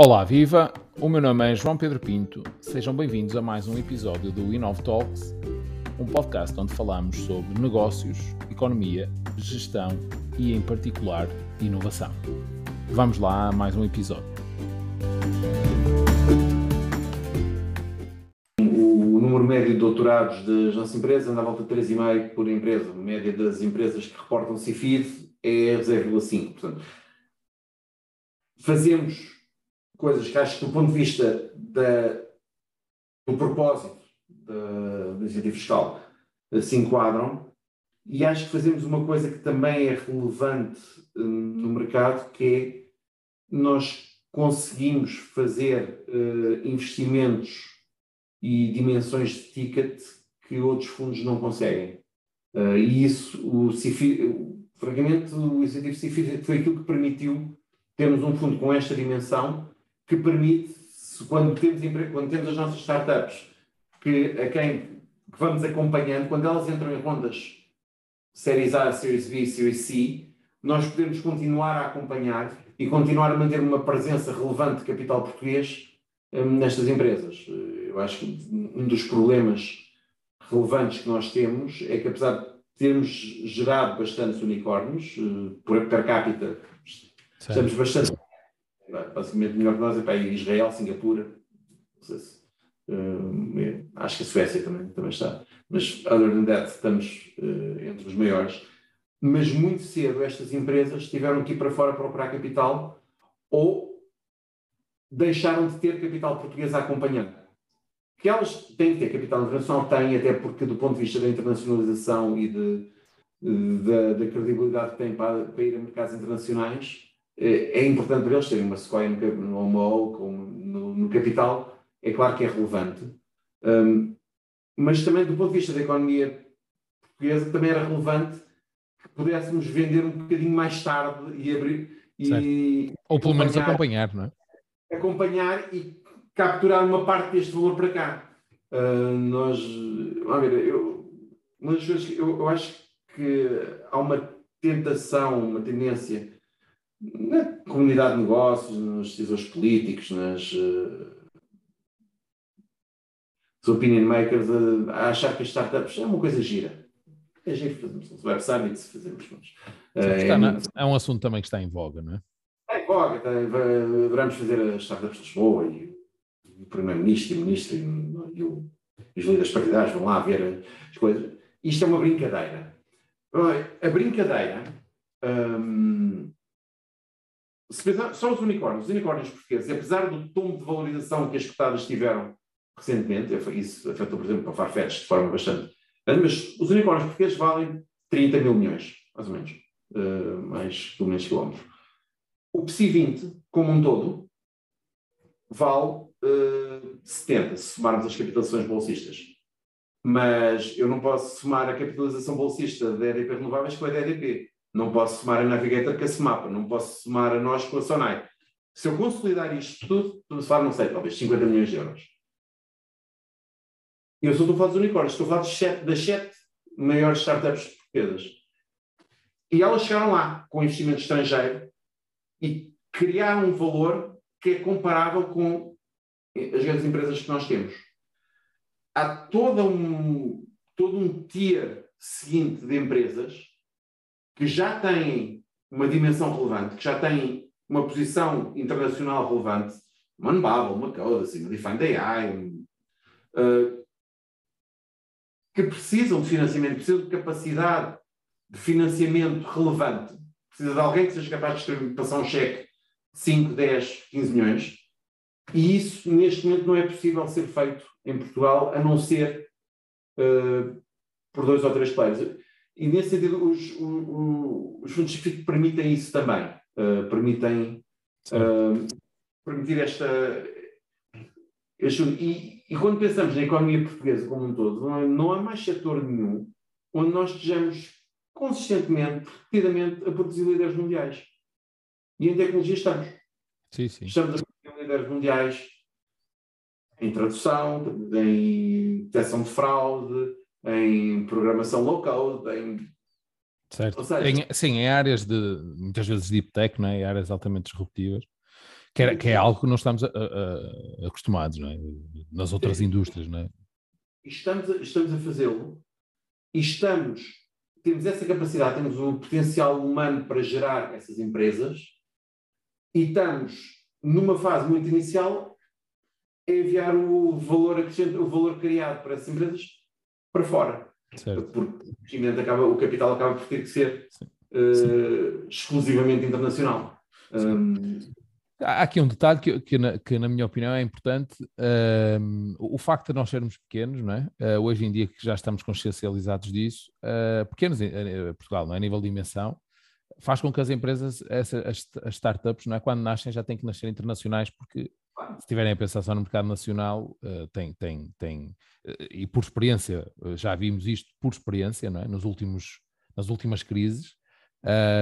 Olá, viva! O meu nome é João Pedro Pinto. Sejam bem-vindos a mais um episódio do Inov Talks, um podcast onde falamos sobre negócios, economia, gestão e, em particular, inovação. Vamos lá a mais um episódio. O número médio de doutorados das nossas empresas anda à volta de 3,5 por empresa. A média das empresas que reportam CIFID é 0,5. Portanto, fazemos coisas que acho que do ponto de vista da, do propósito da, da iniciativa fiscal se enquadram e acho que fazemos uma coisa que também é relevante uh, no mercado, que é nós conseguimos fazer uh, investimentos e dimensões de ticket que outros fundos não conseguem. Uh, e isso, o CIFI, francamente, o incentivo CIFI foi aquilo que permitiu termos um fundo com esta dimensão que permite, quando temos, quando temos as nossas startups, que a quem que vamos acompanhando, quando elas entram em rondas Séries A, Series B, Series C, nós podemos continuar a acompanhar e continuar a manter uma presença relevante de capital português um, nestas empresas. Eu acho que um dos problemas relevantes que nós temos é que, apesar de termos gerado bastantes unicórnios, uh, por per capita, certo. estamos bastante basicamente melhor que nós é para Israel, Singapura, não sei se, uh, acho que a Suécia também, também está, mas other than that estamos uh, entre os maiores. Mas muito cedo estas empresas tiveram que ir para fora procurar capital ou deixaram de ter capital português a acompanhar. Que elas têm que ter capital internacional, têm, até porque do ponto de vista da internacionalização e de, da, da credibilidade que têm para, para ir a mercados internacionais, é importante para eles terem uma Sequoia no HOMO ou no, no, capital, é claro que é relevante, um, mas também do ponto de vista da economia portuguesa também era relevante que pudéssemos vender um bocadinho mais tarde e abrir e ou pelo menos acompanhar, não é? Acompanhar e capturar uma parte deste valor para cá. Uh, nós, vamos ver, eu, uma das coisas que eu, eu acho que há uma tentação, uma tendência na comunidade de negócios, nos decisores políticos, nas uh, opinion makers, uh, a achar que as startups é uma coisa gira. É giro fazermos uns web summits, fazemos. Uh, é, na, é, um assunto também que está em voga, não é? Está em voga, está, adoramos fazer as startups de Lisboa e o Primeiro-Ministro e o Ministro e, e, o, e os líderes partidários vão lá ver as coisas. Isto é uma brincadeira. A brincadeira. Um, só os unicórnios, os unicórnios portugueses, apesar do tom de valorização que as cotadas tiveram recentemente, isso afetou, por exemplo, a Farfetch de forma bastante mas os unicórnios portugueses valem 30 mil milhões, mais ou menos, uh, mais pelo menos quilómetros. O PSI 20, como um todo, vale uh, 70, se somarmos as capitalizações bolsistas. Mas eu não posso somar a capitalização bolsista da EDP Renováveis com a da EDP. Não posso somar a Navigator com a Semapa, não posso somar a nós com a Sonai. Se eu consolidar isto tudo, estamos a falar, não sei, talvez 50 milhões de euros. E eu só estou a falar dos unicórnios, estou a falar sete, das sete maiores startups portuguesas. E elas chegaram lá com investimento estrangeiro e criaram um valor que é comparável com as grandes empresas que nós temos. Há todo um, todo um tier seguinte de empresas que já têm uma dimensão relevante, que já têm uma posição internacional relevante, uma Unbubble, uma Codasy, uma Defined AI, um, uh, que precisam de financiamento, precisam de capacidade de financiamento relevante, precisa de alguém que seja capaz de passar um cheque de 5, 10, 15 milhões, e isso neste momento não é possível ser feito em Portugal, a não ser uh, por dois ou três players. E nesse sentido, os, os, os fundos de permitem isso também. Uh, permitem uh, permitir esta. Este, e, e, quando pensamos na economia portuguesa como um todo, não, é, não há mais setor nenhum onde nós estejamos consistentemente, repetidamente, a produzir líderes mundiais. E em tecnologia estamos. Sim, sim. Estamos a produzir líderes mundiais em tradução, em detecção de fraude, em programação low code, em. Certo. Seja, em, sim, em áreas de, muitas vezes deep tech, né? em áreas altamente disruptivas. Que, é, que é algo que não estamos a, a, acostumados, não é? Nas outras indústrias, não é? Estamos a, estamos a fazê-lo e estamos, temos essa capacidade, temos o potencial humano para gerar essas empresas e estamos numa fase muito inicial a enviar o valor o valor criado para essas empresas para fora. Certo. Porque o, acaba, o capital acaba por ter que ser uh, exclusivamente internacional. Um, Há aqui um detalhe que, que, na, que, na, minha opinião, é importante. Uh, o facto de nós sermos pequenos, não é? Uh, hoje em dia que já estamos consciencializados disso, uh, pequenos em Portugal, não é? a nível de dimensão, faz com que as empresas, as, as, startups, não é? quando nascem, já têm que nascer internacionais, porque se tiverem a pensar só no mercado nacional, tem, tem, tem, e por experiência, já vimos isto por experiência, não é? Nos últimos, nas últimas crises.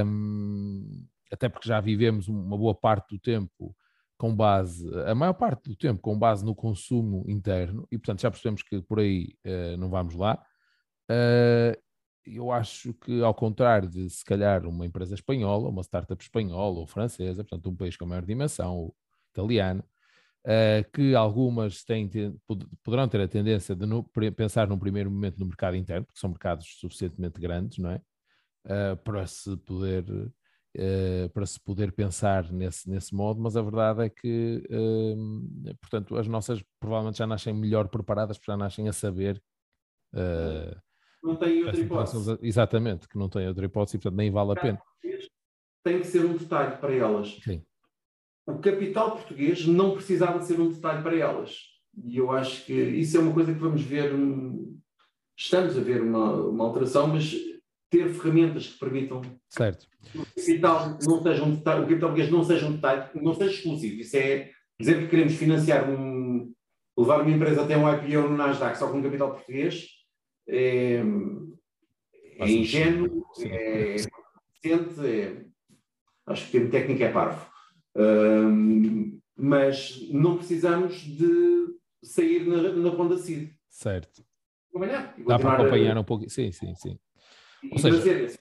Um, até porque já vivemos uma boa parte do tempo com base, a maior parte do tempo com base no consumo interno, e portanto já percebemos que por aí uh, não vamos lá. Uh, eu acho que, ao contrário de se calhar uma empresa espanhola, uma startup espanhola ou francesa, portanto, um país com maior dimensão, italiano, uh, que algumas têm, poderão ter a tendência de no, pensar num primeiro momento no mercado interno, porque são mercados suficientemente grandes, não é? Uh, para se poder uh, para se poder pensar nesse, nesse modo, mas a verdade é que, uh, portanto, as nossas provavelmente já nascem melhor preparadas, porque já nascem a saber. Uh, não têm outra hipótese. Exatamente, que não têm outra hipótese e, portanto, nem vale a pena. Tem que ser um detalhe para elas. Sim. O capital português não precisava de ser um detalhe para elas. E eu acho que isso é uma coisa que vamos ver. Estamos a ver uma, uma alteração, mas ter ferramentas que permitam certo. que o capital não seja um detalhe, o capital português não seja um detalhe, não seja exclusivo. Isso é dizer que queremos financiar um, levar uma empresa até um IPO no Nasdaq só com capital português é, é ingênuo, é recente, é, acho que o termo técnico é parvo. Um, mas não precisamos de sair na, na Ronda CID. Certo. Dá para acompanhar um pouco. Sim, sim, sim. Ou seja,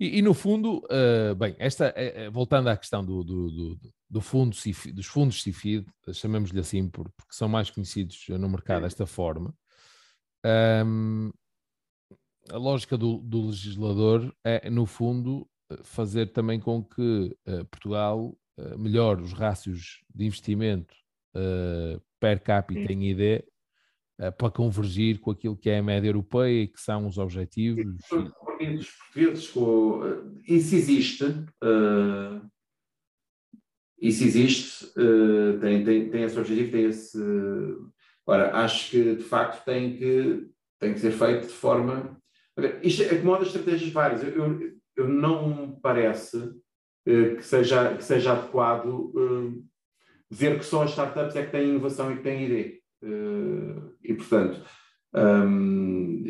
e, e, no fundo, uh, bem, esta, uh, voltando à questão do, do, do, do fundo CIFID, dos fundos CIFID, chamemos-lhe assim por, porque são mais conhecidos no mercado desta forma, um, a lógica do, legislador é, no fundo, fazer também com que uh, Portugal melhore os rácios de investimento per capita em ID para convergir com aquilo que é a média europeia e que são os objetivos? Os portugueses, isso existe, isso existe, tem, tem, tem esse objetivo, tem esse. Ora, acho que de facto tem que, tem que ser feito de forma. Isto acomoda estratégias várias. Eu, eu não me parece que, seja, que seja adequado dizer que só as startups é que têm inovação e que têm ideia. Uh, e, portanto, um,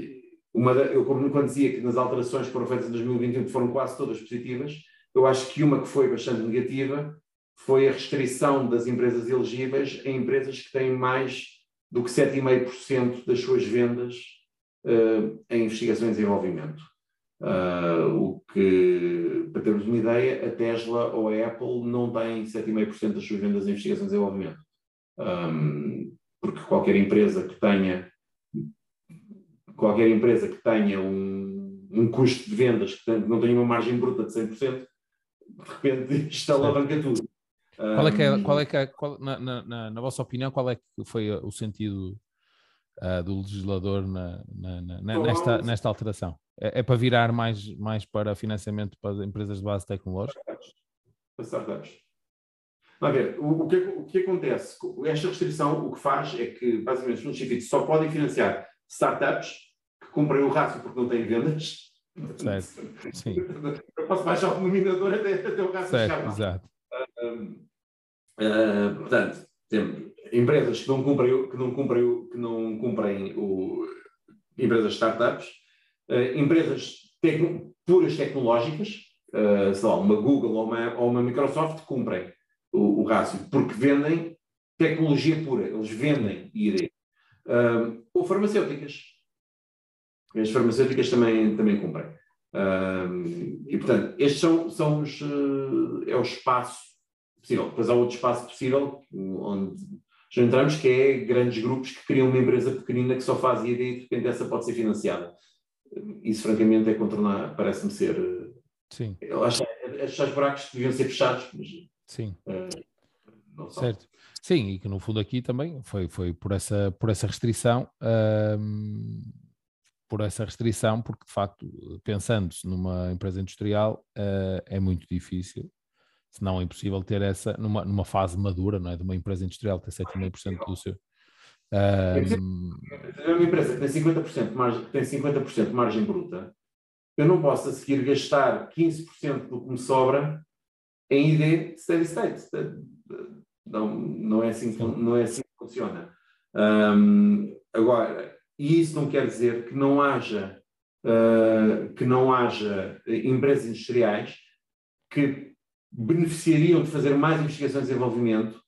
uma da, eu quando dizia que nas alterações que foram feitas em 2021 foram quase todas positivas, eu acho que uma que foi bastante negativa foi a restrição das empresas elegíveis a empresas que têm mais do que 7,5% das suas vendas em investigação e desenvolvimento. Uh, o que, para termos uma ideia, a Tesla ou a Apple não têm 7,5% das suas vendas em investigação e desenvolvimento. Um, porque qualquer empresa que tenha qualquer empresa que tenha um, um custo de vendas que não tenha uma margem bruta de 100%, de repente isto alavanca tudo. Qual é que é, qual é, que é qual, na, na, na, vossa opinião, qual é que foi o sentido uh, do legislador na, nesta, nesta alteração? É, é, para virar mais, mais para financiamento para empresas de base tecnológica? Para startups. Vamos ver, o, o, que, o que acontece? Esta restrição o que faz é que, basicamente, os fundos científicos só podem financiar startups que cumprem o rácio porque não têm vendas. Certo. Sim. Eu posso baixar o denominador até, até o rácio certo, chegar. Exato. Uh, uh, portanto, temos empresas que não cumprem, que não cumprem, que não cumprem o, empresas startups, uh, empresas puras tecnológicas, uh, sei lá, uma Google ou uma, ou uma Microsoft cumprem o, o rácio, porque vendem tecnologia pura, eles vendem ID. Um, ou farmacêuticas. As farmacêuticas também, também cumprem. Um, e, portanto, estes são, são os, uh, é o espaço possível. Depois há outro espaço possível onde já entramos, que é grandes grupos que criam uma empresa pequenina que só faz IED e de repente essa pode ser financiada. Isso, francamente, é contornar, parece-me ser. Sim. Eu acho que os buracos deviam ser fechados, mas. Sim. Uh, não certo. Sim, e que no fundo aqui também foi, foi por, essa, por essa restrição. por essa restrição, porque de facto, pensando-se numa empresa industrial, uh, é muito difícil se não é impossível ter essa numa, numa fase madura, não é? De uma empresa industrial ter 7,5% do seu. Um... É uma empresa que tem 50% de margem, tem 50% de margem bruta, eu não posso a seguir gastar 15% do que me sobra em ID steady state. Não, não, é, assim, não é assim que funciona. Um, agora, e isso não quer dizer que não haja, uh, que não haja empresas industriais que beneficiariam de fazer mais investigações e desenvolvimento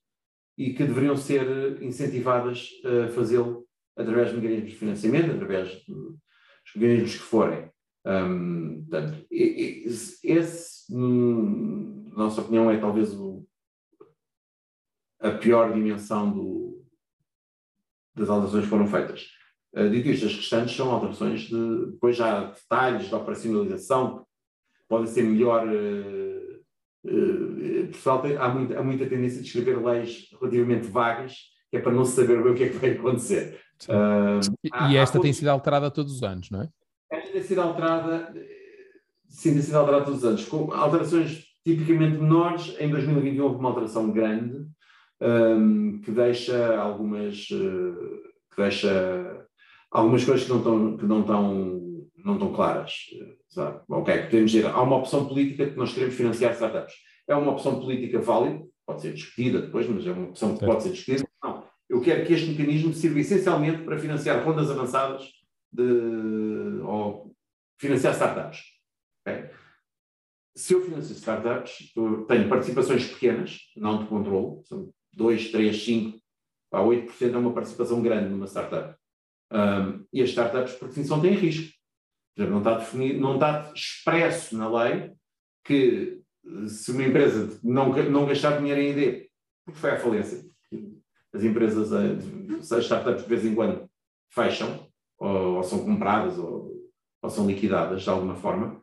e que deveriam ser incentivadas a fazê-lo através de mecanismos de financiamento, através dos mecanismos que forem. Um, portanto, esse, na nossa opinião, é talvez o, a pior dimensão do, das alterações que foram feitas. Uh, dito isto, as restantes são alterações de. Depois já há detalhes de operacionalização, podem ser melhor. Uh, Portugal tem, há, muita, há muita tendência de escrever leis relativamente vagas, que é para não se saber bem o que é que vai acontecer. Uh, e, há, esta há, tem sido alterada todos os anos, não é? Esta tem sido alterada, sim, tem sido alterada todos os anos, com alterações tipicamente menores. Em 2021 houve uma alteração grande, um, que deixa algumas, uh, que deixa algumas coisas que não estão, que não estão não estão claras. Sabe? Ok, podemos dizer, há uma opção política que nós queremos financiar startups. É uma opção política válida, pode ser discutida depois, mas é uma opção que pode ser discutida. Não, eu quero que este mecanismo sirva essencialmente para financiar rondas avançadas de, ou financiar startups. Okay? Se eu financio startups, eu tenho participações pequenas, não de controle, são 2, 3, 5, a 8% é uma participação grande numa startup. Um, e as startups, por definição, têm risco. Não está definido, não está expresso na lei que se uma empresa não, não gastar dinheiro em ID, porque foi à falência, as empresas, as startups de vez em quando fecham, ou, ou são compradas, ou, ou, são liquidadas de alguma forma.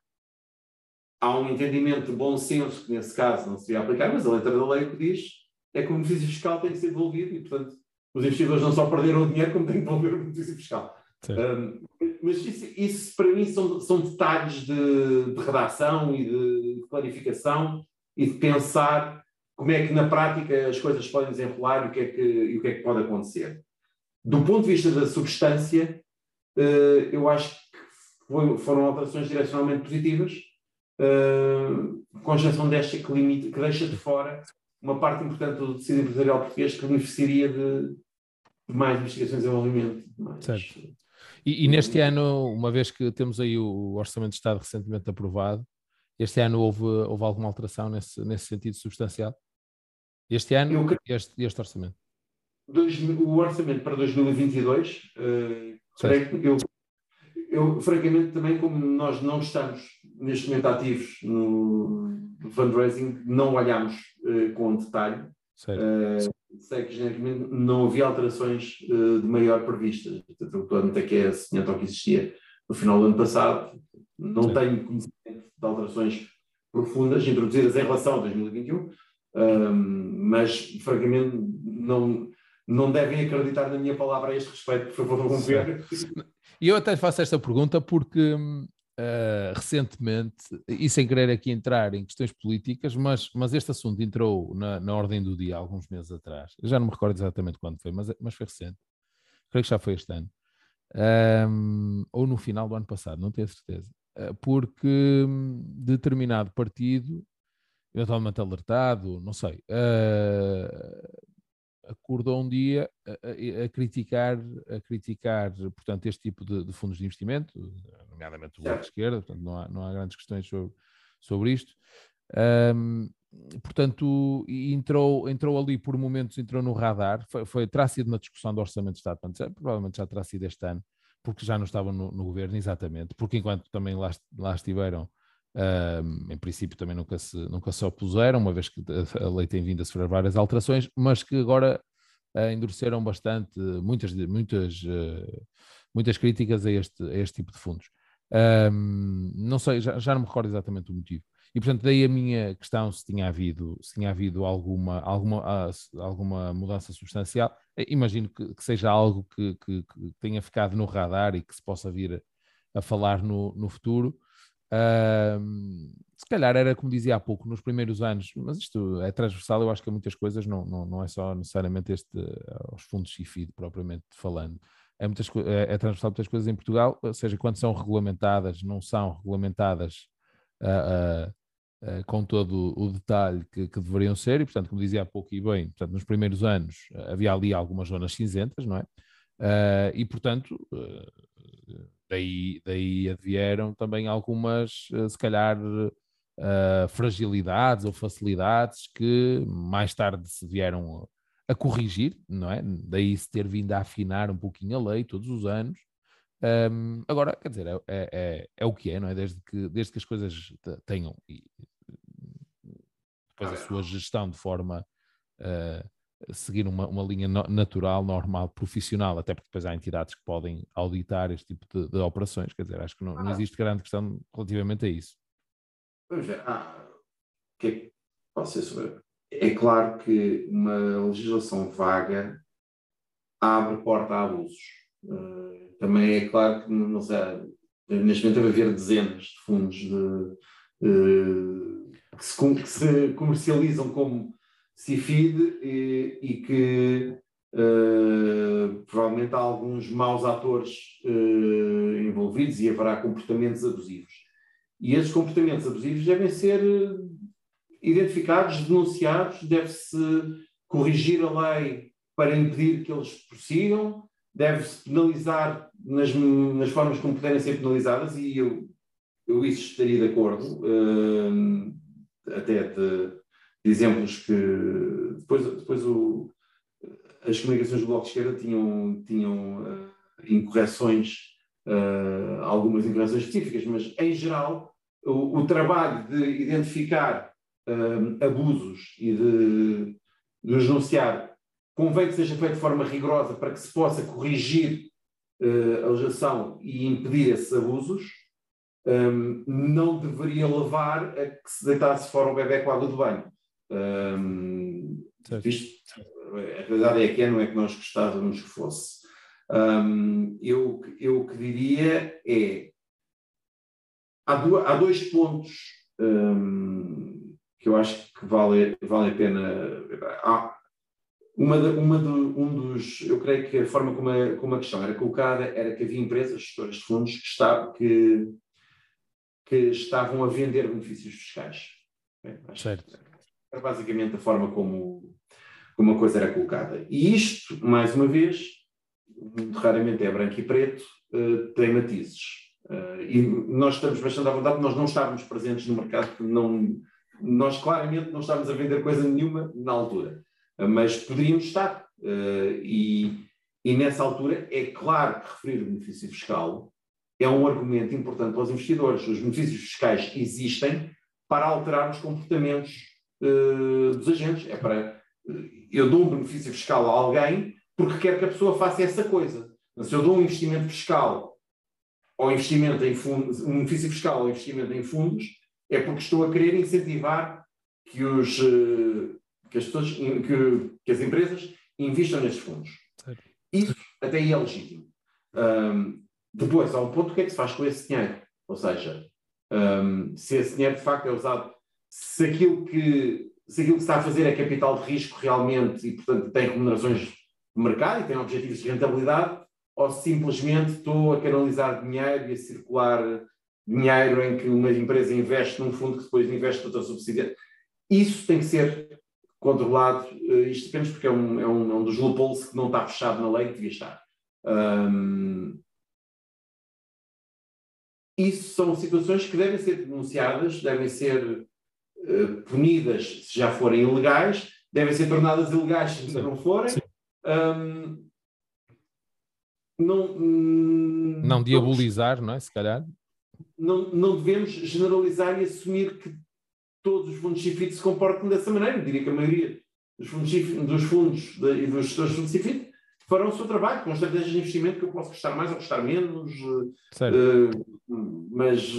Há um entendimento de bom senso que nesse caso não se devia aplicar, mas a letra da lei o que diz é que o benefício fiscal tem que ser devolvido e, portanto, os investidores não só perderam o dinheiro, como têm que devolver o benefício fiscal. Um, mas isso, isso, para mim são, são detalhes de, de, redação e de, planificação e de pensar como é que na prática as coisas podem desenrolar e o que é que, e o que, é que pode acontecer. Do ponto de vista da substância, uh, eu acho que foi, foram alterações direcionalmente positivas, uh, com exceção desta que, limita, que deixa de fora uma parte importante do tecido empresarial português que beneficiaria de, mais investigações e desenvolvimento. Certo. E, e, neste ano, uma vez que temos aí o Orçamento de Estado recentemente aprovado, este ano houve, houve alguma alteração nesse, nesse sentido substancial? Este ano, eu, este, este orçamento? Dois, o orçamento para 2022, uh, eu, eu, francamente, também como nós não estamos neste momento ativos no, no fundraising, não olhamos uh, com detalhe. Uh, sei que genericamente não havia alterações uh, de maior previstas. Portanto, até que é semelhante ao que existia no final do ano passado. Não Sim. tenho conhecimento de alterações profundas introduzidas em relação a 2021, mas francamente não, não devem acreditar na minha palavra a este respeito, por favor, vão ver. E eu até faço esta pergunta porque uh, recentemente, e sem querer aqui entrar em questões políticas, mas, mas este assunto entrou na, na ordem do dia alguns meses atrás. Eu já não me recordo exatamente quando foi, mas, mas foi recente. Creio que já foi este ano. Um, ou no final do ano passado, não tenho certeza. Uh, porque determinado partido, eventualmente alertado, não sei, uh, acordou um dia a, a, criticar, a criticar, portanto, este tipo de, de fundos de investimento, nomeadamente o Bloco de Esquerda, portanto, não há, não há grandes questões sobre, sobre isto. Um, portanto, entrou, entrou ali por momentos, entrou no radar, foi, foi, terá sido uma discussão do Orçamento de Estado, portanto, provavelmente já terá sido este ano, porque já não estavam no, no governo, exatamente, porque enquanto também lá, lá estiveram em princípio também nunca se, nunca se opuseram, uma vez que a lei tem vindo a sofrer várias alterações, mas que agora uh, endureceram bastante muitas, muitas, uh, muitas críticas a este, a este tipo de fundos. Não sei, já, já não me recordo exatamente o motivo. E portanto, daí a minha questão se tinha havido, se tinha havido alguma, alguma, ah, alguma mudança substancial. Eh, imagino que, que seja algo que, que, que, tenha ficado no radar e que se possa vir a, falar no, no futuro. Uh, se calhar era como dizia há pouco, nos primeiros anos, mas isto é transversal, eu acho que muitas coisas não, não, não é só necessariamente este, os fundos CIFID propriamente falando. É, muitas, é, é transversal muitas coisas em Portugal, ou seja, quando são regulamentadas, não são regulamentadas uh, uh, com todo o detalhe que, que, deveriam ser, e portanto, como dizia há pouco e bem, portanto, nos primeiros anos havia ali algumas zonas cinzentas, não é? e portanto daí, daí advieram também algumas, se calhar, uh, fragilidades ou facilidades que mais tarde se vieram a corrigir, não é? Daí se ter vindo a afinar um pouquinho a lei todos os anos. Um, agora, quer dizer, é, é, é, é, o que é, não é? Desde que, desde que as coisas tenham e, depois a sua gestão de forma uh, seguir uma, uma linha no, natural, normal, profissional, até porque depois há entidades que podem auditar este tipo de, de operações. Quer dizer, acho que não, não, ah. existe grande questão relativamente a isso. Vamos ver. Ah, que é que posso sobre? É claro que uma legislação vaga abre porta a abusos. Uh, também é claro que, não sei, neste momento deve haver dezenas de fundos de, uh, que, se, que se comercializam como CIFID e, e que uh, provavelmente há alguns maus atores uh, envolvidos e haverá comportamentos abusivos. E esses comportamentos abusivos devem ser identificados, denunciados, deve-se corrigir a lei para impedir que eles prossigam, deve-se penalizar nas, nas formas como puderem ser penalizadas, e eu, eu isso estaria de acordo, uh, até de, exemplos que depois, depois o, as comunicações do Bloco de Esquerda tinham, tinham uh, incorreções, uh, algumas incorreções específicas, mas em geral o, o trabalho de identificar uh, abusos e de, de os denunciar convém que seja feito de forma rigorosa para que se possa corrigir a legislação e impedir esses abusos, um, não deveria levar a que se deitasse fora o bebê com água de banho. Um, isto, a realidade é que é, não é que nós gostávamos que fosse. Um, eu, eu que diria é. Há, do, há dois pontos um, que eu acho que vale, vale a pena. Uma, uma de, um dos. Eu creio que a forma como a, como a questão era colocada era que havia empresas, gestoras de fundos, que, está, que, que estavam a vender benefícios fiscais. Bem, certo era basicamente a forma como, como a coisa era colocada. E isto, mais uma vez, muito raramente é branco e preto, uh, tem matizes. Uh, e nós estamos bastante à vontade, nós não estávamos presentes no mercado, não, nós claramente não estávamos a vender coisa nenhuma na altura, uh, mas poderíamos estar. e, e nessa altura é claro que referir o benefício fiscal é um argumento importante para os investidores. Os benefícios fiscais existem para alterar os comportamentos uh, dos agentes. É para. Eu dou um benefício fiscal a alguém porque quero que a pessoa faça essa coisa. Se eu dou um investimento fiscal ou investimento em fundos, um benefício fiscal ou investimento em fundos, é porque estou a querer incentivar que, os, eh, que, as, pessoas, que, que as empresas investam nestes fundos. Isso até aí é legítimo. Um, depois, há um ponto, o que é que se faz com esse dinheiro? Ou seja, um, se esse dinheiro de facto é usado se aquilo que se aquilo que está a fazer é capital de risco realmente e, portanto, tem remunerações de mercado e tem objetivos de rentabilidade, ou simplesmente estou a canalizar dinheiro e a circular dinheiro em que uma empresa investe num fundo que depois investe noutra subsidiária. Isso tem que ser controlado, eh, isto depende porque é um, é um, é um dos loopholes que não está fechado na lei que devia estar. Um, isso são situações que devem ser denunciadas, devem ser eh, punidas se já forem ilegais, devem ser tornadas ilegais se não forem. Um, não, não diabolizar, não é? Se calhar. Não, não devemos generalizar e assumir que todos os fundos CIFID se comportam dessa maneira. Eu diria que a maioria dos fundos, dos fundos e dos gestores de fundos CIFID farão o seu trabalho com estratégias de investimento que eu posso gostar mais ou gostar menos, uh, mas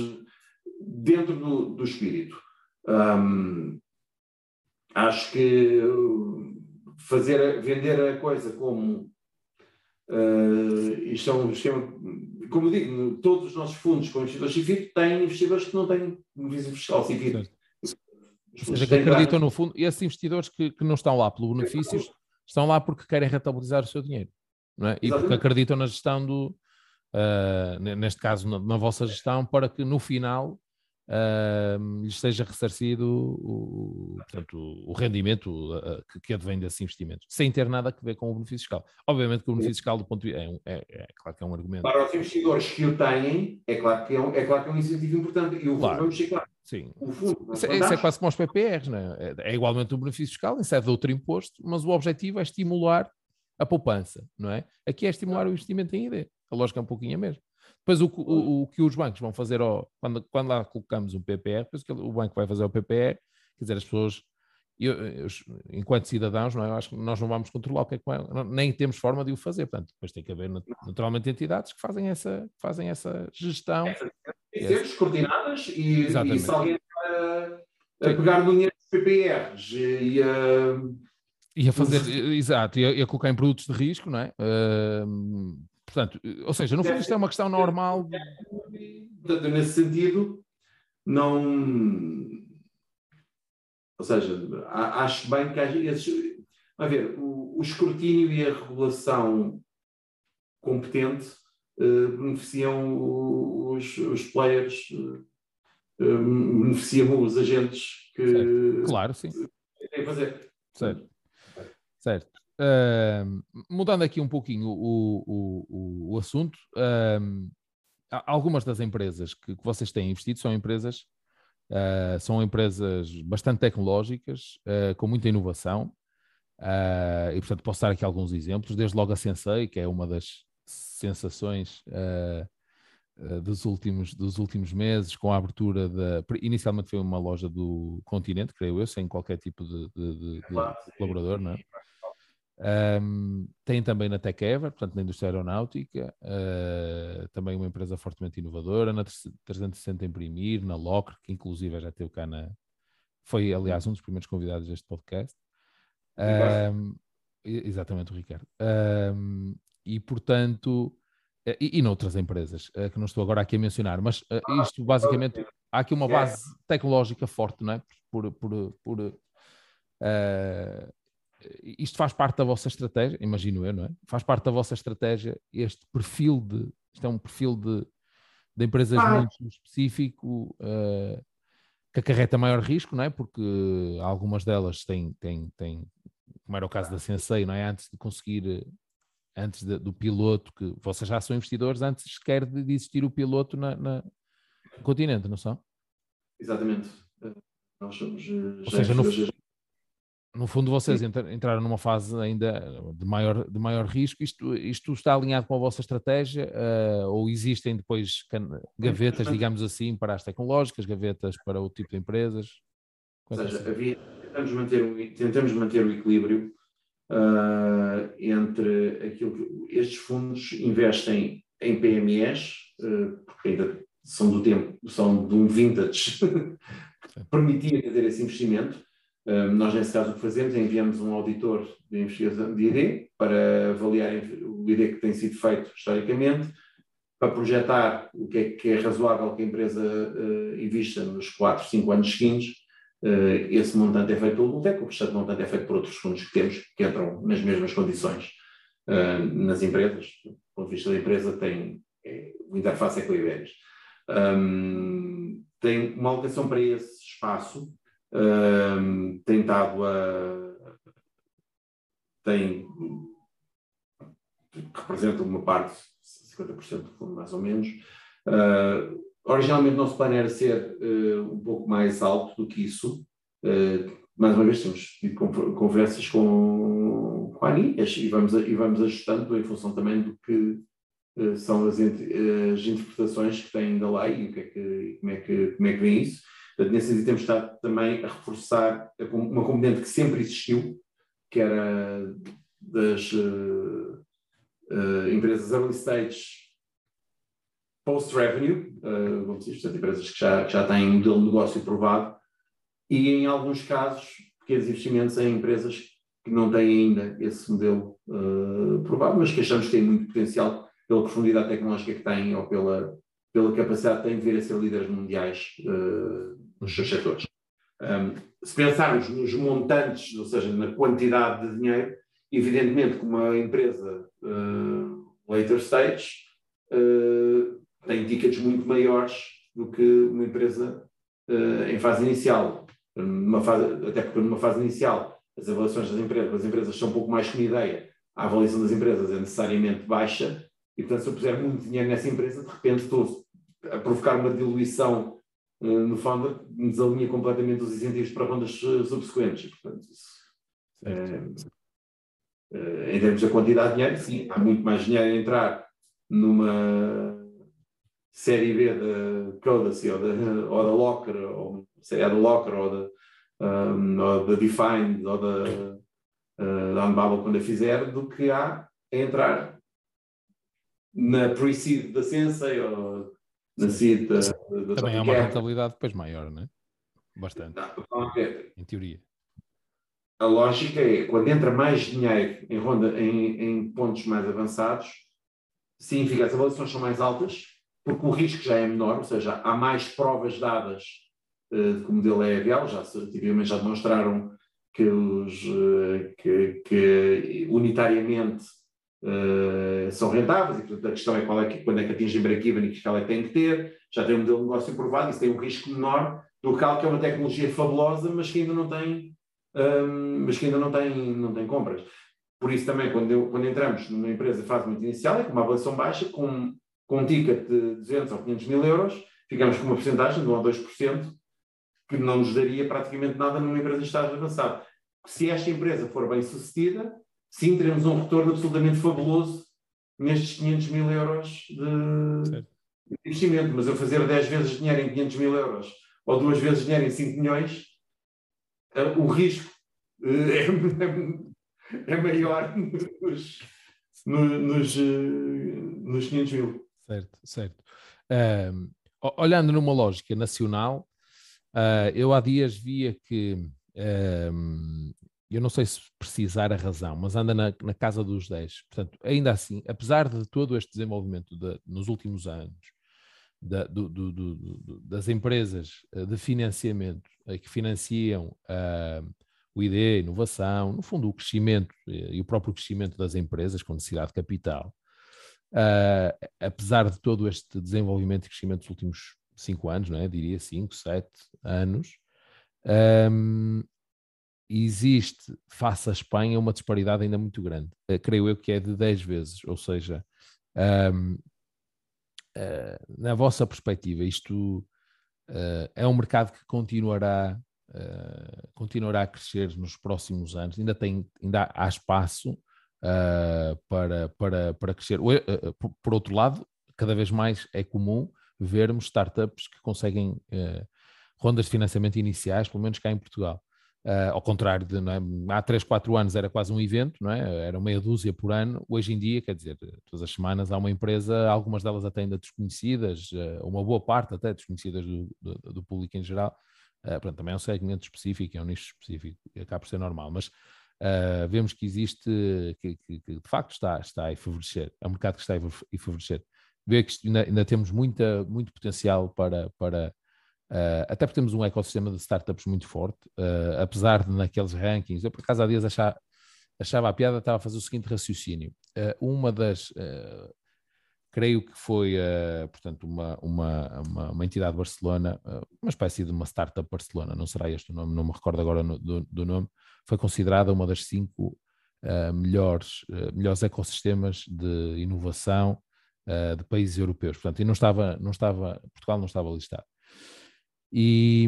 dentro do, do espírito. Um, acho que fazer, vender a coisa como uh, isto é um esquema, como digo, todos os nossos fundos com investidores CIFID têm investidores que não têm benefício fiscal CIFID. Ou seja, que acreditam no fundo, e esses investidores que, que não estão lá pelo benefícios, estão lá porque querem rentabilizar o seu dinheiro. Não é? E porque acreditam na gestão do, uh, neste caso na, na, vossa gestão, para que no final uh, lhes seja ressarcido o, portanto, o rendimento uh, que, que advém desses investimentos, sem ter nada a ver com o benefício fiscal. Obviamente que o benefício fiscal do ponto de vista é, é, é, claro que é um argumento. Para os investidores que o têm, é claro que é um, é, claro que é um incentivo importante e o claro. vamos claro. Sim. O fundo, isso, é, isso é quase como os PPRs, né? é, é igualmente um benefício fiscal, isso é de outro imposto, mas o objetivo é estimular a poupança, não é? Aqui é estimular o investimento em ID. A lógica é um pouquinho a mesma. Depois, o, o, o, que os bancos vão fazer, ao, quando, quando lá colocamos um PPR, depois o banco vai fazer o PPR, quer dizer, as pessoas, eu, eu, enquanto cidadãos, não é? eu acho que nós não vamos controlar o que é que vai, nem temos forma de o fazer. Portanto, depois tem que haver naturalmente entidades que fazem essa, que fazem essa gestão. Tem que ser coordenadas e, e se alguém a, a pegar no dinheiro dos PPRs e a. E a fazer, exato, e a, e a, colocar em produtos de risco, não é? Uh, Portanto, ou seja, no fundo isto é uma questão normal. Nesse sentido, não. Ou seja, acho bem que esses. A ver, o, o escrutínio e a regulação competente uh, beneficiam os, os players, uh, beneficiam os agentes que. Certo. Claro, sim. Têm que fazer. Certo. Certo. Uh, mudando aqui um pouquinho o, o, o, o assunto, uh, algumas das empresas que, que, vocês têm investido são empresas, uh, são empresas bastante tecnológicas, ah, com muita inovação, e portanto posso dar aqui alguns exemplos, desde logo a Sensei, que é uma das sensações dos, últimos, dos últimos meses, com a abertura da. Inicialmente foi uma loja do continente, creio eu, sem qualquer tipo de, de, de, de colaborador, não é? Um, tem também na TechEver, portanto na indústria aeronáutica, uh, também uma empresa fortemente inovadora, na 360 Imprimir, na Locker, que inclusive já teve cá na... Foi, aliás, um dos primeiros convidados deste podcast. Um, exatamente, o Ricardo. Um, e, portanto, eh, e, e noutras empresas, uh, que não estou agora aqui a mencionar, mas uh, isto basicamente, há aqui uma base tecnológica forte, não é? Por, por, por uh, isto faz parte da vossa estratégia, imagino eu, não é? Faz parte da vossa estratégia este perfil de. Isto é um perfil de, de empresas ah. muito específico uh, que acarreta maior risco, não é? Porque algumas delas têm, têm, têm, como era o caso da Sensei, não é? Antes de conseguir, antes de, do piloto, que vocês já são investidores antes sequer de, de existir o piloto na, na, no continente, não são? Exatamente. Nós somos. Ou seja, no, no fundo vocês entraram numa fase ainda de maior, de maior risco. Isto, isto está alinhado com a vossa estratégia uh, ou existem depois gavetas, digamos assim, para as tecnológicas, gavetas para o tipo de empresas? Ou seja, havia, tentamos, manter, tentamos manter o equilíbrio uh, entre aquilo que estes fundos investem em PMEs, uh, porque ainda são do tempo, são de um vintage, permitia fazer esse investimento nós, nesse caso, o que fazemos é enviamos um auditor de investigação de ID para avaliar o ID que tem sido feito historicamente, para projetar o que é, que é razoável que a empresa uh, invista nos 4, 5 anos seguintes. Uh, esse montante é feito pelo Multec, o restante montante é feito por outros fundos que temos, que entram nas mesmas condições uh, nas empresas. Do ponto de vista da empresa, tem, é, o interface é com Iberis. Um, tem uma alocação para esse espaço tem estado a. tem. representa uma parte, 50% do fundo mais ou menos. Uh, originalmente o nosso plano era ser uh, um pouco mais alto do que isso. Uh, mais uma vez temos tido conversas com, com a ANI e vamos, e vamos ajustando em função também do que uh, são as, as, interpretações que têm da lei e o que é que, como, é que, como é que vem isso. Portanto, nesse sentido, temos estado também a reforçar uma componente que sempre existiu, que era das uh, uh, empresas early stage post-revenue, uh, vamos dizer, portanto, empresas que já, que já têm um modelo de negócio provado, e em alguns casos, pequenos investimentos em empresas que não têm ainda esse modelo uh, provado, mas que achamos que têm muito potencial pela profundidade tecnológica que têm ou pela, pela capacidade que têm de vir a ser líderes mundiais uh, nos seus setores. Um, se pensarmos nos montantes, ou seja, na quantidade de dinheiro, evidentemente que uma empresa uh, later stage uh, tem tickets muito maiores do que uma empresa uh, em fase inicial. Numa fase, até porque numa fase inicial as avaliações das empresas, as empresas são um pouco mais que uma ideia, a avaliação das empresas é necessariamente baixa, e portanto se eu puser muito dinheiro nessa empresa, de repente estou a provocar uma diluição no fundo, desalinha completamente os incentivos para rondas subsequentes. E, portanto, isso, é, em termos da quantidade de dinheiro, sim, há muito mais dinheiro a entrar numa série B da Codacy ou da, ou da Locker, ou série A da Locker, ou da, um, ou da Defined, ou da, uh, da Unbubble quando a fizer, do que há a entrar na pre-seed da Sensei ou da, da Também é uma rentabilidade depois maior, não é? Bastante. Não, em teoria. A lógica é, quando entra mais dinheiro em, ronda, em, em pontos mais avançados, significa que as avaliações são mais altas, porque o risco já é menor, ou seja, há mais provas dadas uh, de que o modelo é viável, já já demonstraram que, os, uh, que, que unitariamente uh, são rentáveis, e portanto a questão é, qual é que, quando é que atingem break-even e que escala é que tem que ter, já tem um modelo de negócio provado, isso tem um risco menor do que algo que é uma tecnologia fabulosa, mas que ainda não tem, um, mas que ainda não tem, não tem compras. Por isso também, quando, eu, quando entramos numa empresa de fase muito inicial, é com uma avaliação baixa, com com um ticket de 200 ou 500 mil euros, ficamos com uma porcentagem de 1 ou 2%, que não nos daria praticamente nada numa empresa de estágio avançado. Se esta empresa for bem sucedida, sim, teremos um retorno absolutamente fabuloso nestes 500 mil euros de, investimento. Mas eu fazer 10 vezes dinheiro em 500 mil euros ou duas vezes dinheiro em 5 milhões, eh, o risco eh, é, é maior nos, nos, eh, nos 500 mil. Certo, certo. Uh, olhando numa lógica nacional, uh, eu há dias via que, uh, eu não sei se precisar a razão, mas anda na, na, casa dos 10. Portanto, ainda assim, apesar de todo este desenvolvimento de, nos últimos anos, da, do, do, do, das empresas eh, de financiamento eh, que financiam o ID, inovação, no fundo o crescimento eh, e o próprio crescimento das empresas com necessidade de capital, Uh, apesar de todo este desenvolvimento e crescimento dos últimos cinco anos, não é? diria cinco, sete anos, um, existe face à Espanha uma disparidade ainda muito grande. Uh, creio eu que é de 10 vezes, ou seja, um, uh, ah, na vossa perspectiva, isto é um mercado que continuará, continuará a crescer nos próximos anos, ainda, tem, ainda há espaço uh, para, para, para crescer. Uh, por, outro lado, cada vez mais é comum vermos startups que conseguem rondas de financiamento iniciais, pelo menos cá em Portugal. Uh, ao contrário de é? há 3, 4 anos era quase um evento, não é? era meia dúzia por ano. Hoje em dia, quer dizer, todas as semanas há uma empresa, algumas delas até ainda desconhecidas, uh, uma boa parte até desconhecidas do, do, do público em geral. Uh, pronto, também é um segmento específico, é um nicho específico, acaba por ser normal, mas uh, vemos que existe, que, que, que, de facto está, está a favorecer, é um mercado que está a favorecer. Vê que ainda, ainda, temos muita, muito potencial para, para uh, até porque temos um ecossistema de startups muito forte, uh, apesar de naqueles rankings, eu por acaso há dias achava, achava a piada, estava a fazer o seguinte raciocínio, uma das creio que foi, uh, portanto, uma, uma, uma, uma, entidade de Barcelona, uh, uma espécie de uma startup Barcelona, não será este o nome, não me recordo agora no, do, do, nome, foi considerada uma das cinco uh, melhores, melhores ecossistemas de inovação de países europeus. Portanto, e não estava, não estava, Portugal não estava listado. E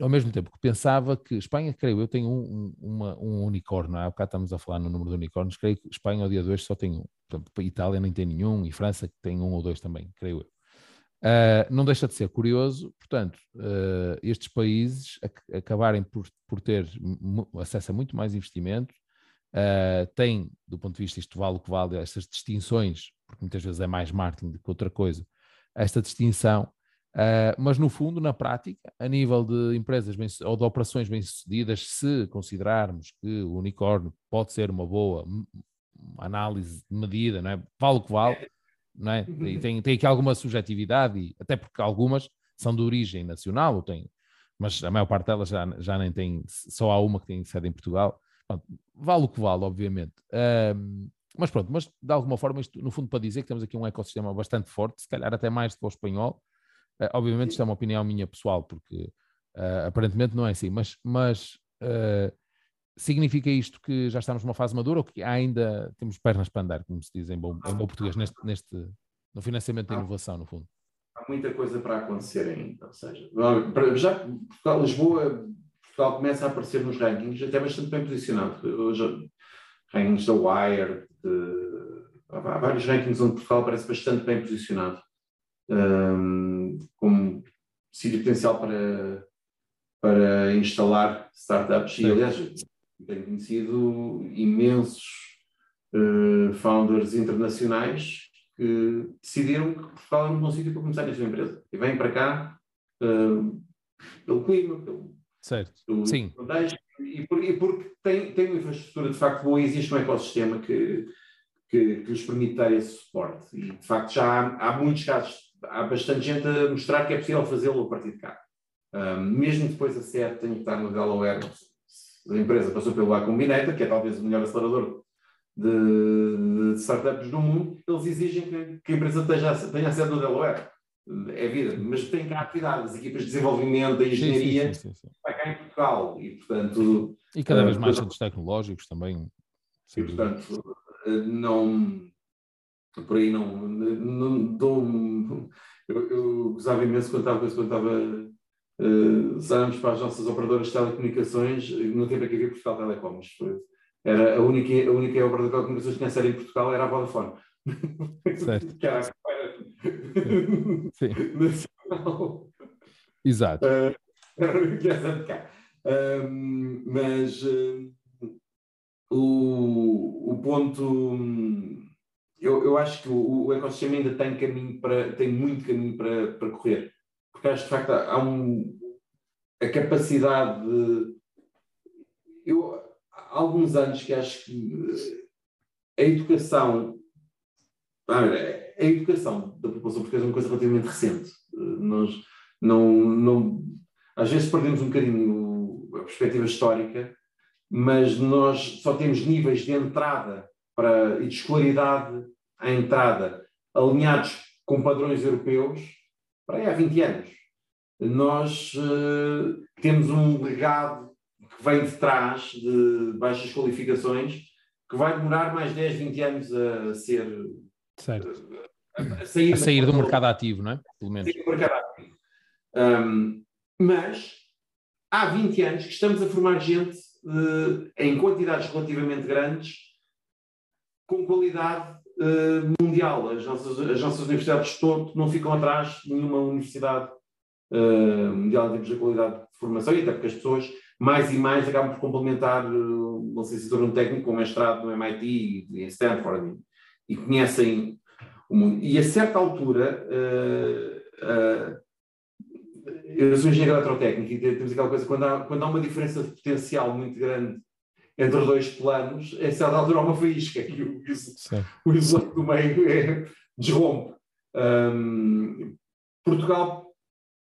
ao mesmo tempo que pensava que Espanha, creio eu, tem um, um, uma, um unicórnio, há bocado estamos a falar no número de unicórnios, creio que Espanha ao dia de hoje só tem um. a Itália nem tem nenhum, e França que tem um ou dois também, creio eu. Uh, não deixa de ser curioso, portanto, uh, estes países ac acabarem por, por ter acesso a muito mais investimentos, uh, têm, do ponto de vista isto vale o que vale, estas distinções, porque muitas vezes é mais marketing do que outra coisa, esta distinção, mas no fundo, na prática, a nível de empresas bem, ou de operações bem-sucedidas, se considerarmos que o unicórnio pode ser uma boa análise de medida, não é? vale o que vale, não é? E tem, tem aqui alguma subjetividade, e, até porque algumas são de origem nacional, tem, mas a maior parte delas já, já nem tem, só há uma que tem sede em Portugal. Pronto, vale o que vale, obviamente. Um, mas pronto, mas de alguma forma, isto no fundo para dizer que temos aqui um ecossistema bastante forte, se calhar até mais do que o espanhol. Uh, obviamente isto é uma opinião minha pessoal, porque uh, aparentemente não é assim, mas, mas uh, significa isto que já estamos numa fase madura ou que ainda temos pernas para andar, como se diz em bom, em bom português, neste, neste, no financiamento da inovação, no fundo? Há muita coisa para acontecer ainda, ou seja, já Portugal, Lisboa, Portugal começa a aparecer nos rankings, até bastante bem posicionado. Hoje, rankings da Wire, de, há vários rankings onde Portugal parece bastante bem posicionado, um, sítio potencial para, para instalar startups. E, aliás, tenho conhecido imensos uh, founders internacionais que decidiram que Portugal era um bom sítio para começar a sua empresa. E vêm para cá uh, pelo clima, pelo, certo. pelo Sim. contexto, e, por, e porque tem, tem uma infraestrutura de facto boa, existe um ecossistema que, que, que lhes permite dar esse suporte. E de facto já há, há muitos casos, há bastante gente a mostrar que é possível fazê-lo a partir de cá. Um, mesmo depois a SER tem que estar no Delaware, a empresa passou pelo A Combinator, que é talvez o melhor acelerador de, de startups do mundo, eles exigem que, que a empresa tenha, tenha sede no Delaware. É vida, mas tem cá atividade, as equipas de desenvolvimento, da engenharia, sim, sim, sim, vai cá em Portugal e, portanto. E cada vez mais centros tecnológicos também. E, portanto, não. Por aí não. não dou, eu, eu gozava imenso quando estava, quando estava uh, para as nossas operadoras de telecomunicações, não tem para que ver Portugal Telecom, era a única, a única operadora de telecomunicações que tinha série em Portugal era a Vodafone. Certo. que era Sim. nacional. Exato. Uh, era de cá. Uh, mas uh, o, o ponto. Eu, eu acho que o, o ecossistema ainda tem caminho para, tem muito caminho para, para correr porque acho de facto há um, a capacidade de. Eu, há alguns anos que acho que a educação. A educação da população portuguesa é uma coisa relativamente recente. Nós não, não, às vezes perdemos um bocadinho a perspectiva histórica, mas nós só temos níveis de entrada para, e de escolaridade à entrada alinhados com padrões europeus para aí há 20 anos. Nós uh, temos um legado que vem de trás de baixas qualificações que vai demorar mais 10, 20 anos a ser. Certo. A, a sair, a sair do mercado ativo, não é? Pelo menos. Sair do mercado ativo. Um, mas há 20 anos que estamos a formar gente uh, em quantidades relativamente grandes, com qualidade uh, mundial. As nossas, as nossas universidades todo não ficam atrás de nenhuma universidade uh, mundial em termos de qualidade de formação, e até porque as pessoas mais e mais acabam por complementar uh, uma licenciatura no técnico com mestrado no MIT e em Stanford e, e, conhecem o mundo. E a certa altura, eu sou engenheiro eletrotécnico e temos aquela coisa, quando há, quando há uma diferença de potencial muito grande entre os dois planos, a certa altura há uma faísca e o, o isolante do meio é, desrompe. Um, Portugal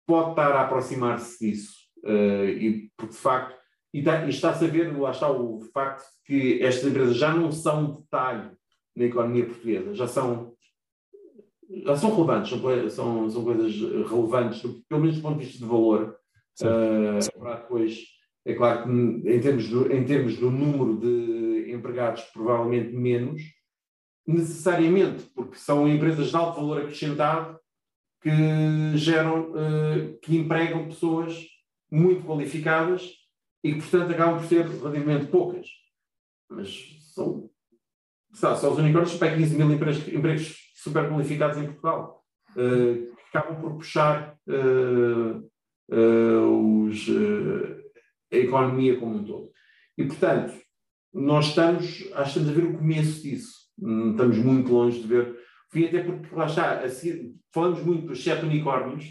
pode estar a aproximar-se disso, uh, e porque de facto, e, está, e está-se a ver, lá está o facto de que estas empresas já não são detalhe na economia portuguesa, já são já são relevantes, são, são, são coisas relevantes, pelo menos do ponto de vista de valor, uh, para depois é claro que em termos, do, em termos do número de empregados, provavelmente menos, necessariamente, porque são empresas de alto valor acrescentado que geram, uh, que empregam pessoas muito qualificadas e que, portanto, acabam por ser relativamente poucas. Mas são só, só os unicórnios para 15 mil empregos, empregos super qualificados em Portugal, uh, que acabam por puxar uh, os, a economia como um todo. E, portanto, nós estamos, acho que estamos a ver o começo disso. Hum, estamos muito longe de ver. Fui até porque, lá está, assim, falamos muito dos sete unicórnios.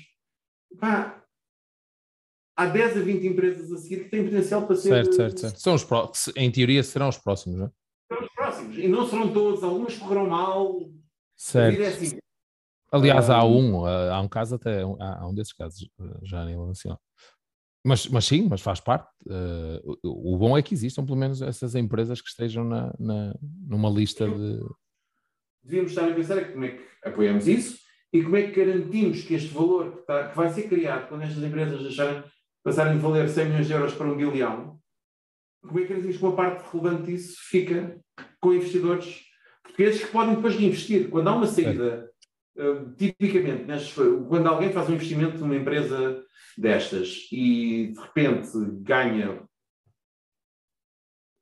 Pá, há 10 a 20 empresas a seguir que têm potencial para ser. Certo, certo, certo. São os pró em teoria serão os próximos, não é? Serão os próximos. E não serão todos, algumas correrão mal. Certo. É assim. Aliás, há um, há um caso até, há um desses casos já a nível nacional. Mas, mas sim, mas faz parte. Uh, o, bom é que existam pelo menos essas empresas que estejam na, na, numa lista de. Devíamos estar a pensar como é que apoiamos isso e como é que garantimos que este valor que, está, que vai ser criado quando estas empresas deixarem, passarem de valer 100 milhões de euros para um bilhão, como é que garantimos que uma parte relevante disso fica com investidores portugueses que podem depois reinvestir? Quando há uma saída, uh, tipicamente, nestes, quando alguém faz um investimento numa empresa destas e de repente ganha,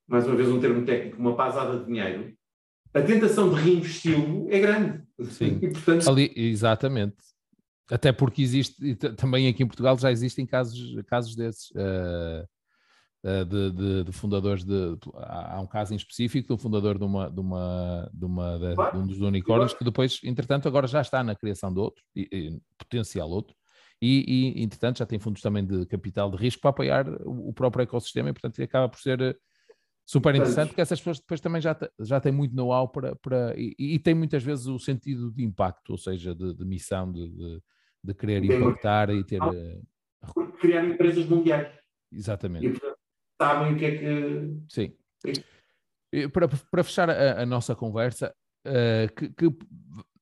mais uma vez um termo técnico, uma pasada de dinheiro, a tentação de reinvesti-lo é grande. Sim, e, portanto... Ali, exatamente. Até porque existe, também aqui em Portugal já existem casos, casos desses. Uh, de, de, de, fundadores de. Há um caso em específico um fundador de, uma, de, uma, de, uma, de, um dos unicórnios que depois, entretanto, agora já está na criação de outro, e, e, potencial outro, e, e, entretanto, já tem fundos também de capital de risco para apoiar o, o próprio ecossistema e, portanto, acaba por ser eh, super interessante, porque essas pessoas depois também já, já têm muito know-how para, para e, e têm muitas vezes o sentido de impacto, ou seja, de, de missão, de, de, querer impactar e ter. Eh, criar empresas mundiais. Exatamente. E, sabem o que é que. Sim. Para, para fechar a, a nossa conversa, uh, que, que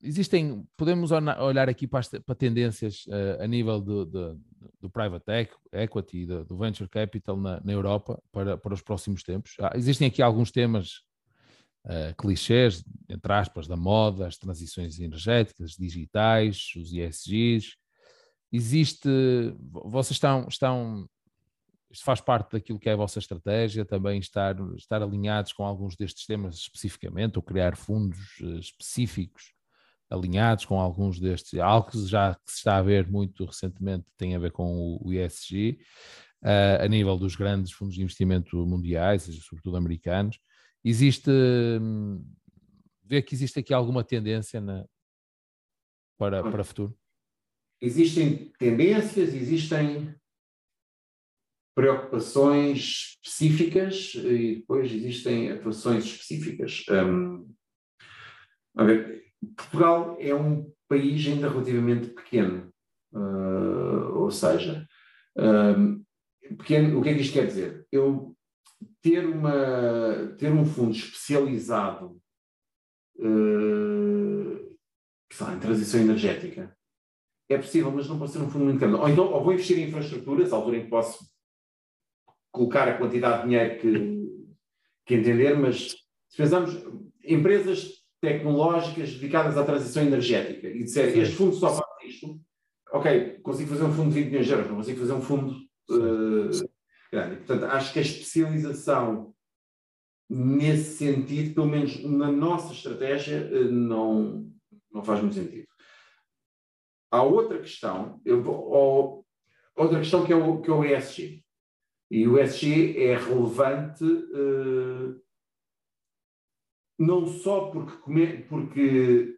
existem, podemos olhar aqui para, as, para tendências uh, a nível do, do, do private equity, do, do venture capital na, na, Europa para, para os próximos tempos. Ah, existem aqui alguns temas uh, clichês, entre aspas, da moda, as transições energéticas, digitais, os ESGs. Existe, vocês estão, estão isto faz parte daquilo que é a vossa estratégia, também estar, estar alinhados com alguns destes temas especificamente, ou criar fundos uh, específicos alinhados com alguns destes, algo que já que se está a ver muito recentemente tem a ver com o, ESG, uh, eh, a nível dos grandes fundos de investimento mundiais, sobretudo americanos. Existe, hum, vê que existe aqui alguma tendência na, para, para o futuro? Existem tendências, existem preocupações específicas e depois existem atuações específicas. Um, ver, Portugal é um país ainda relativamente pequeno, uh, ou seja, um, pequeno, o que é que isto quer dizer? Eu ter, uma, ter um fundo especializado uh, em transição energética é possível, mas não pode ser um fundo muito grande. Ou então, ou vou investir em infraestruturas, à altura em que posso colocar a quantidade de dinheiro que, que entender, mas se pensarmos empresas tecnológicas dedicadas à transição energética e disser este fundo só faz isto, ok, consigo fazer um fundo de 20 milhões de euros, não consigo fazer um fundo uh, grande. Portanto, acho que a especialização nesse sentido, pelo menos na nossa estratégia, uh, não, não faz muito sentido. Há outra questão, eu, ou, outra questão que é o, que é o ESG. E o ESG é relevante uh, não só porque, porque,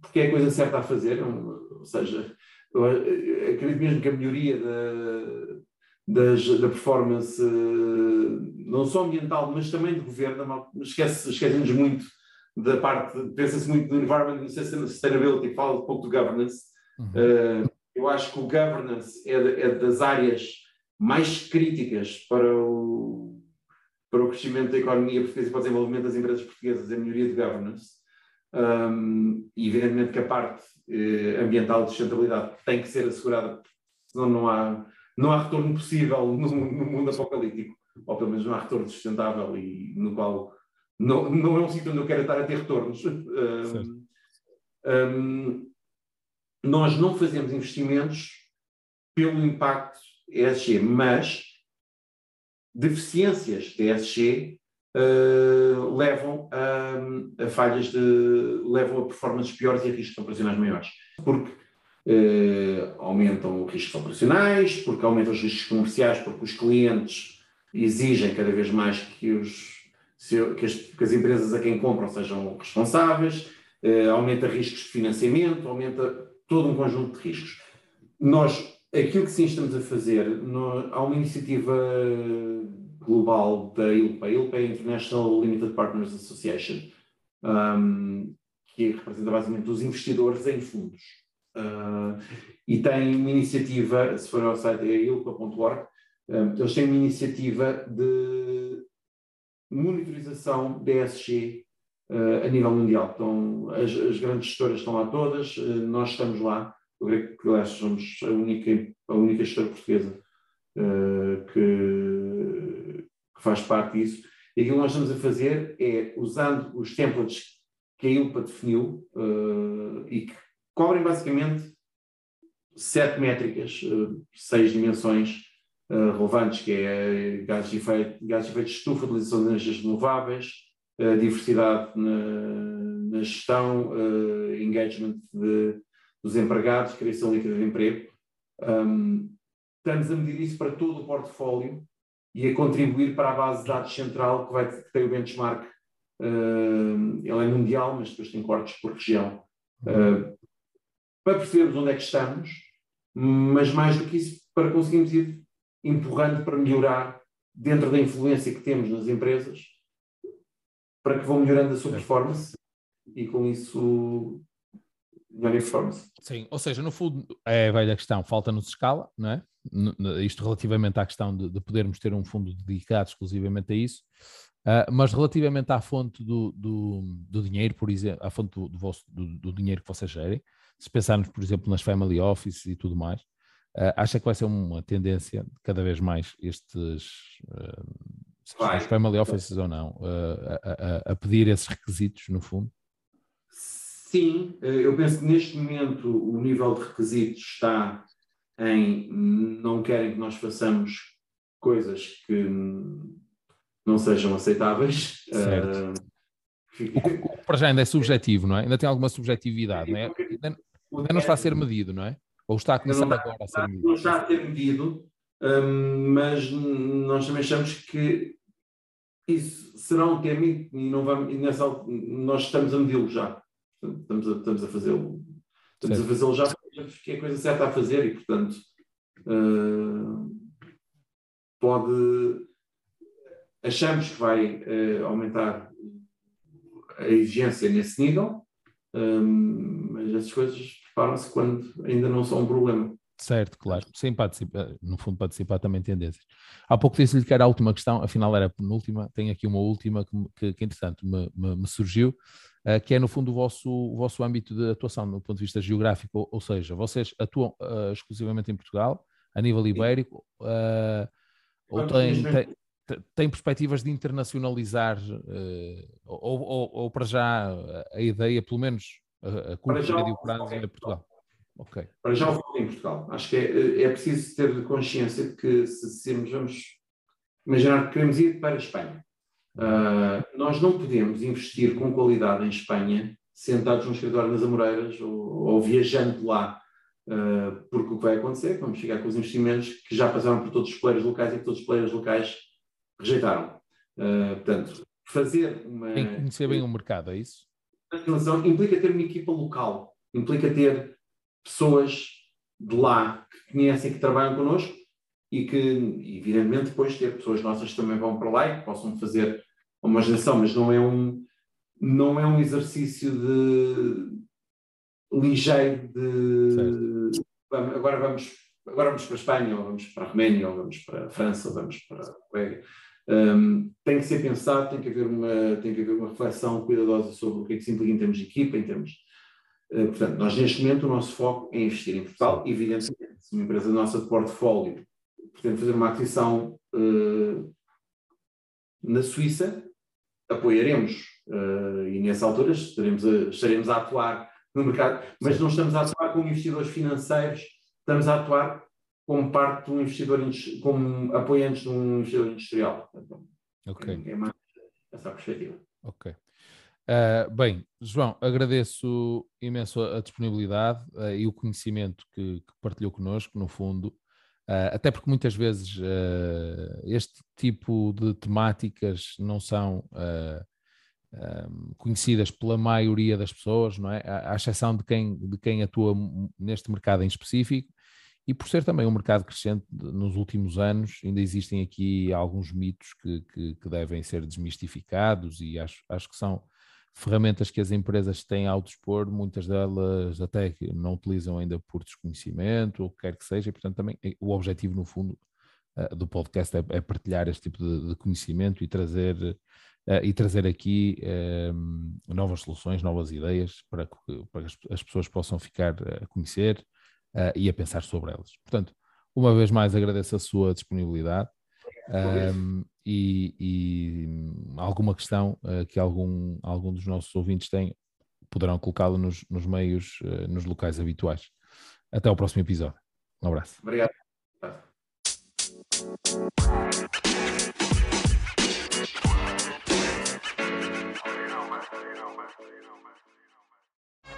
porque é a coisa certa a fazer, ou seja, eu acredito mesmo que a melhoria da, das, da performance, não só ambiental, mas também de governo, esquece, esquecemos muito da parte, pensa-se muito do environment e sustainability, fala pouco do governance. Uhum. Uh, eu acho que o governance é, é das áreas mais críticas para o, para o crescimento da economia portuguesa e para o desenvolvimento das empresas portuguesas, a melhoria de governance. Um, e evidentemente que a parte eh, ambiental de sustentabilidade tem que ser assegurada, senão não há, não há retorno possível no, no mundo apocalíptico, ou pelo menos não há retorno sustentável e no qual não, não é um sítio onde eu quero estar a ter retornos. Um, um, nós não fazemos investimentos pelo impacto ESG, mas deficiências de uh, levam a, a, falhas de. levam a performances piores e a riscos operacionais maiores. Porque uh, aumentam riscos operacionais, porque aumentam os riscos comerciais, porque os clientes exigem cada vez mais que, os, que, as, que as empresas a quem compram sejam responsáveis, uh, aumenta riscos de financiamento, aumenta todo um conjunto de riscos. Nós, aquilo que sim estamos a fazer, no, há uma iniciativa global da ILPA, a ILPA é International Limited Partners Association, um, que representa basicamente os investidores em fundos. Uh, e tem uma iniciativa, se for ao site é ilpa.org, um, eles têm uma iniciativa de monitorização DSG uh, a nível mundial. Então, as, as, grandes gestoras estão lá todas, uh, nós estamos lá, aliás somos a única, a única gestora portuguesa uh, que, que, faz parte disso. E aquilo que nós estamos a fazer é, usando os templates que a ILPA definiu e que cobrem basicamente sete métricas, seis dimensões relevantes, que é gases de efeito, gases de, efeito de estufa, utilização de energias renováveis, uh, diversidade na, na gestão, uh, engagement de, dos empregados, criação líquida de emprego. Um, estamos a medir isso para todo o portfólio e a contribuir para a base de dados central que, vai, que tem o benchmark. Uh, ele é mundial, mas depois tem cortes por região. Uh, para percebermos onde é que estamos, mas mais do que isso, para conseguirmos ir empurrando para melhorar dentro da influência que temos nas empresas para que vão melhorando a sua performance e com isso performance. Sim, ou seja, no fundo é a velha questão, falta-nos escala, não é? Isto relativamente à questão de, de, podermos ter um fundo dedicado exclusivamente a isso, uh, mas relativamente à fonte do, do, do, dinheiro, por exemplo, à fonte do, vosso, do, dinheiro que vocês gerem, se pensarmos, por exemplo, nas family offices e tudo mais, uh, acha que vai ser uma tendência cada vez mais estes uh, os family offices ou não, a, a, a, pedir esses requisitos, no fundo? Sim, eh, eu penso que neste momento o nível de requisitos está em não querem que nós façamos coisas que não sejam aceitáveis. Certo. Uh, o que para já ainda é subjetivo, não é? Ainda tem alguma subjetividade, não é? Ainda, ainda não está a ser medido, não é? Ou está a começar agora a ser medido? Não está a ser medido, um, mas nós também achamos que isso será um tema e, não vamos, e nessa, nós estamos a medi-lo já. Estamos a, estamos a fazê-lo. Estamos certo. a fazê-lo já que é a coisa certa a fazer e, portanto, uh, pode. Achamos que vai uh, aumentar a exigência nesse nível, um, mas essas coisas preparam-se quando ainda não são um problema. Certo, claro. Sim, participa, no fundo, participar também tendências. Há pouco disse-lhe que era a última questão, afinal era a penúltima. Tenho aqui uma última que, que, que entretanto, me, me, me surgiu, uh, que é, no fundo, o vosso, o vosso âmbito de atuação do ponto de vista geográfico, ou, ou seja, vocês atuam uh, exclusivamente em Portugal, a nível ibérico, uh, ou têm, têm, têm, perspectivas de internacionalizar, ou, ou, ou, para já a ideia, pelo menos a, a curto e médio prazo, é Portugal? Ok. Para já o foco em Portugal. Acho que é, é preciso ter consciência de que se, se vamos imaginar que queremos ir para a Espanha. Uh, nós não podemos investir com qualidade em Espanha sentados num escritório nas Amoreiras ou, ou viajando lá, uh, porque o que vai acontecer é que vamos chegar com os investimentos que já passaram por todos os players locais e que todos os players locais rejeitaram. Uh, portanto, fazer uma. Tem que conhecer bem o mercado, é isso? Implica ter uma equipa local, implica ter pessoas de lá que conhecem, que trabalham connosco e que, evidentemente, depois ter pessoas nossas que também vão para lá e que possam fazer uma geração, mas não é um, não é um exercício de ligeiro de agora vamos agora vamos para a Espanha ou vamos para a Roménia ou vamos para a França ou vamos para a Coreia um, tem que ser pensado tem que haver uma tem que haver uma reflexão cuidadosa sobre o que é que se implica em termos de equipa em termos eh, portanto, nós neste momento o nosso foco é investir em Portugal. Evidentemente, se uma empresa nossa de portfólio pretende fazer uma aquisição uh, na Suíça, apoiaremos. Uh, e nessa altura estaremos a, estaremos a atuar no mercado, mas não estamos a atuar como investidores financeiros, estamos a atuar como parte de um investidor, como apoiantes de um investidor industrial. ok. É mais essa perspectiva. Ok. Uh, bem, João, agradeço imenso a, a disponibilidade uh, e o conhecimento que, que, partilhou connosco, no fundo, uh, até porque muitas vezes este tipo de temáticas não são conhecidas pela maioria das pessoas, não é? À, à exceção de quem, de quem atua neste mercado em específico, e por ser também um mercado crescente nos últimos anos, ainda existem aqui alguns mitos que, que, que devem ser desmistificados e acho, acho que são ferramentas que as empresas têm ao dispor, muitas delas até não utilizam ainda por desconhecimento, ou o que quer que seja, e portanto também eh, o objetivo no fundo uh, do podcast é, é, partilhar este tipo de, conhecimento e trazer, uh, e trazer aqui uh, novas soluções, novas ideias para que, as, as pessoas possam ficar a conhecer e a pensar sobre elas. Portanto, uma vez mais agradeço a sua disponibilidade um, e, e, alguma questão uh, que algum, algum dos nossos ouvintes tem, poderão colocá-la nos, nos meios, uh, nos locais habituais. Até ao próximo episódio. Um abraço. Obrigado.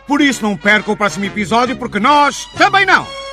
Por isso não perca o próximo episódio, porque nós também não!